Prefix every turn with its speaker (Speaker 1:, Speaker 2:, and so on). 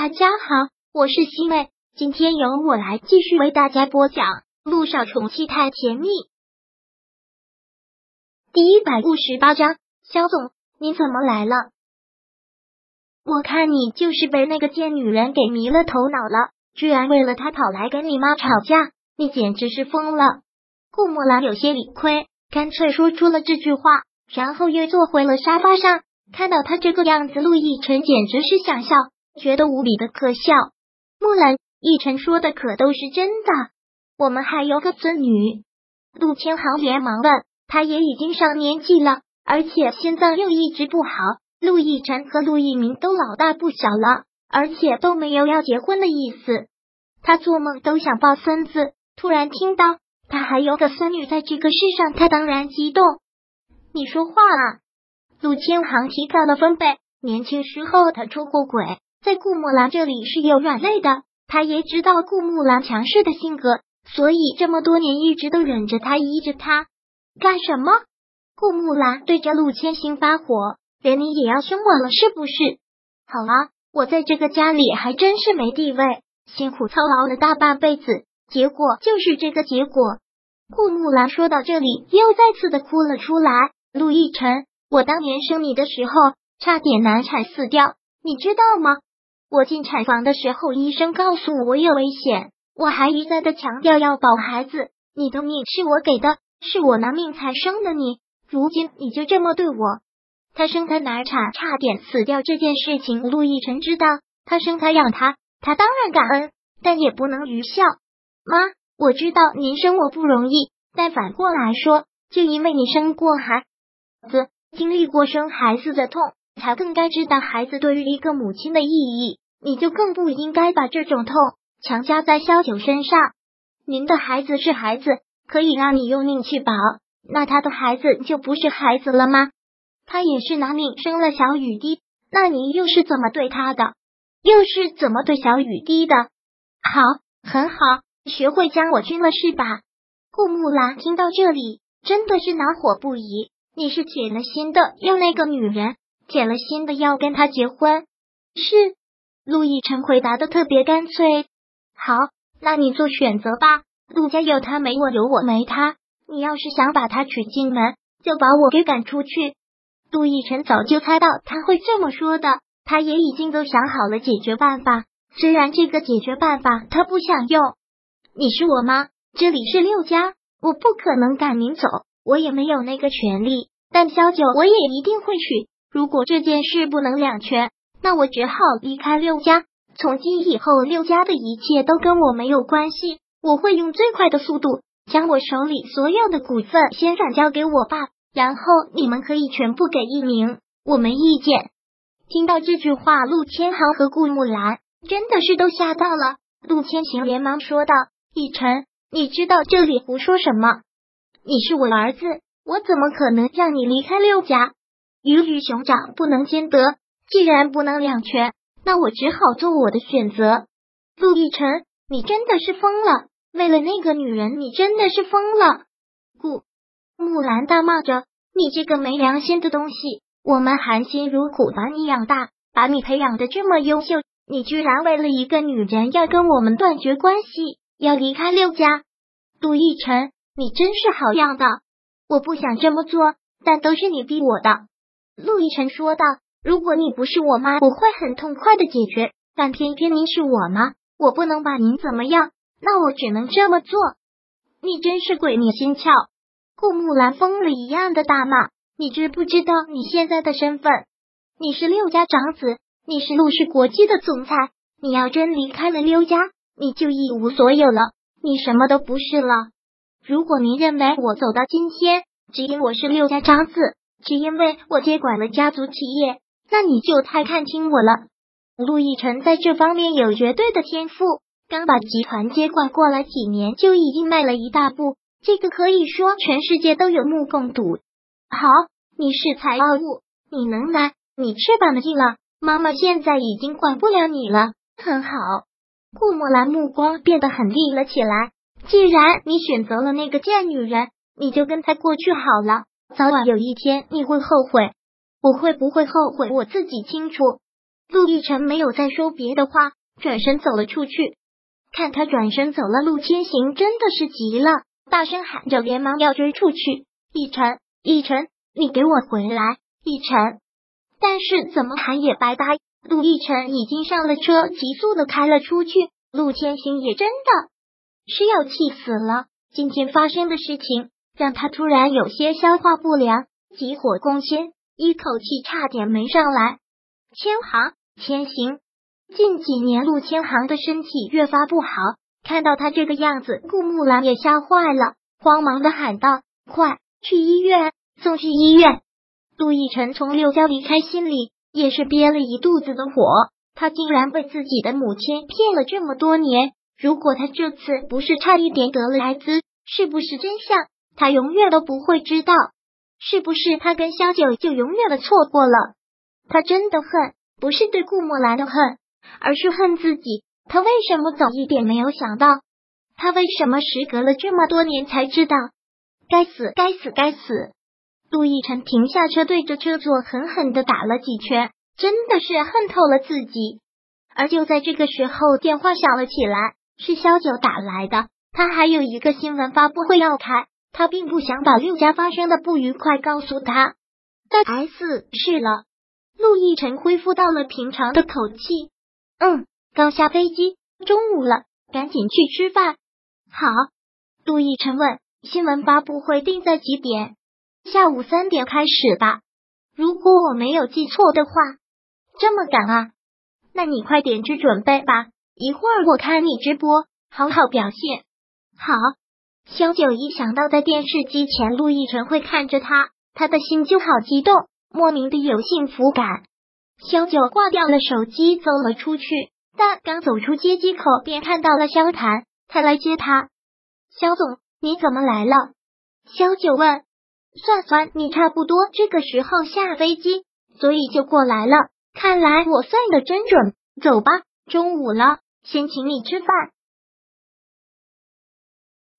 Speaker 1: 大家好，我是西妹，今天由我来继续为大家播讲《路上宠妻太甜蜜》第一百五十八章。肖总，你怎么来了？我看你就是被那个贱女人给迷了头脑了，居然为了她跑来跟你妈吵架，你简直是疯了！顾木兰有些理亏，干脆说出了这句话，然后又坐回了沙发上。看到他这个样子，陆亦辰简直是想笑。觉得无比的可笑。木兰，奕晨说的可都是真的。我们还有个孙女。陆千行连忙问，他也已经上年纪了，而且心脏又一直不好。陆亦晨和陆一鸣都老大不小了，而且都没有要结婚的意思。他做梦都想抱孙子，突然听到他还有个孙女在这个世上，他当然激动。你说话啊！陆千行提高了分贝，年轻时候他出过轨。在顾木兰这里是有软肋的，他也知道顾木兰强势的性格，所以这么多年一直都忍着他，依着他。干什么？顾木兰对着陆千行发火，连你也要凶我了是不是？好啊，我在这个家里还真是没地位，辛苦操劳了大半辈子，结果就是这个结果。顾木兰说到这里，又再次的哭了出来。陆亦辰，我当年生你的时候，差点难产死掉，你知道吗？我进产房的时候，医生告诉我有危险，我还一再的强调要保孩子。你的命是我给的，是我拿命才生的你，如今你就这么对我。他生他难产，差点死掉这件事情，陆亦辰知道。他生他养他，他当然感恩，但也不能愚孝。妈，我知道您生我不容易，但反过来说，就因为你生过孩子，经历过生孩子的痛。才更该知道孩子对于一个母亲的意义，你就更不应该把这种痛强加在萧九身上。您的孩子是孩子，可以让你用命去保，那他的孩子就不是孩子了吗？他也是拿命生了小雨滴，那你又是怎么对他的？又是怎么对小雨滴的？好，很好，学会将我军了是吧？顾木兰听到这里，真的是恼火不已。你是铁了心的要那个女人。铁了心的要跟他结婚，是陆亦辰回答的特别干脆。好，那你做选择吧。陆家有他没我，有我没他。你要是想把他娶进门，就把我给赶出去。陆亦辰早就猜到他会这么说的，他也已经都想好了解决办法。虽然这个解决办法他不想用。你是我妈，这里是六家，我不可能赶您走，我也没有那个权利。但萧九我也一定会娶。如果这件事不能两全，那我只好离开六家。从今以后，六家的一切都跟我没有关系。我会用最快的速度将我手里所有的股份先转交给我爸，然后你们可以全部给一鸣，我没意见。听到这句话，陆千行和顾木兰真的是都吓到了。陆千行连忙说道：“逸晨，你知道这里胡说什么？你是我儿子，我怎么可能让你离开六家？”鱼与熊掌不能兼得，既然不能两全，那我只好做我的选择。陆亦辰，你真的是疯了！为了那个女人，你真的是疯了！顾木兰大骂着：“你这个没良心的东西！我们含辛茹苦把你养大，把你培养的这么优秀，你居然为了一个女人要跟我们断绝关系，要离开六家！陆亦辰，你真是好样的！我不想这么做，但都是你逼我的。”陆亦辰说道：“如果你不是我妈，我会很痛快的解决。但偏偏您是我妈，我不能把您怎么样，那我只能这么做。你真是鬼迷心窍！”顾木兰疯了一样的大骂：“你知不知道你现在的身份？你是六家长子，你是陆氏国际的总裁。你要真离开了六家，你就一无所有了，你什么都不是了。如果您认为我走到今天，只因我是六家长子。”只因为我接管了家族企业，那你就太看轻我了。陆亦辰在这方面有绝对的天赋，刚把集团接管过来几年，就已经迈了一大步。这个可以说全世界都有目共睹。好，你恃才傲物，你能来，你翅膀硬了。妈妈现在已经管不了你了。很好，顾墨兰目光变得很厉了起来。既然你选择了那个贱女人，你就跟她过去好了。早晚有一天你会后悔，我会不会后悔我自己清楚。陆亦辰没有再说别的话，转身走了出去。看他转身走了，陆千行真的是急了，大声喊着，连忙要追出去。逸晨，逸晨，你给我回来！逸晨，但是怎么喊也白搭。陆逸晨已经上了车，急速的开了出去。陆千行也真的是要气死了。今天发生的事情让他突然有些消化不良，急火攻心，一口气差点没上来。千行，千行。近几年，陆千行的身体越发不好，看到他这个样子，顾木兰也吓坏了，慌忙的喊道：“快去医院，送去医院！”陆亦辰从六家离开，心里也是憋了一肚子的火。他竟然被自己的母亲骗了这么多年，如果他这次不是差一点得了艾滋，是不是真相？他永远都不会知道。是不是他跟萧九就永远的错过了？他真的恨，不是对顾墨兰的恨。而是恨自己，他为什么早一点没有想到？他为什么时隔了这么多年才知道？该死，该死，该死！陆亦辰停下车，对着车座狠狠的打了几拳，真的是恨透了自己。而就在这个时候，电话响了起来，是萧九打来的。他还有一个新闻发布会要开，他并不想把陆家发生的不愉快告诉他。但 S 是了，陆亦辰恢复到了平常的口气。嗯，刚下飞机，中午了，赶紧去吃饭。好，陆亦辰问：“新闻发布会定在几点？”下午三点开始吧。如果我没有记错的话，这么赶啊？那你快点去准备吧。一会儿我看你直播，好好表现。好，萧九一想到在电视机前陆亦辰会看着他，他的心就好激动，莫名的有幸福感。萧九挂掉了手机，走了出去。但刚走出接机口，便看到了萧谈，他来接他。萧总，你怎么来了？萧九问。算算，你差不多这个时候下飞机，所以就过来了。看来我算的真准。走吧，中午了，先请你吃饭。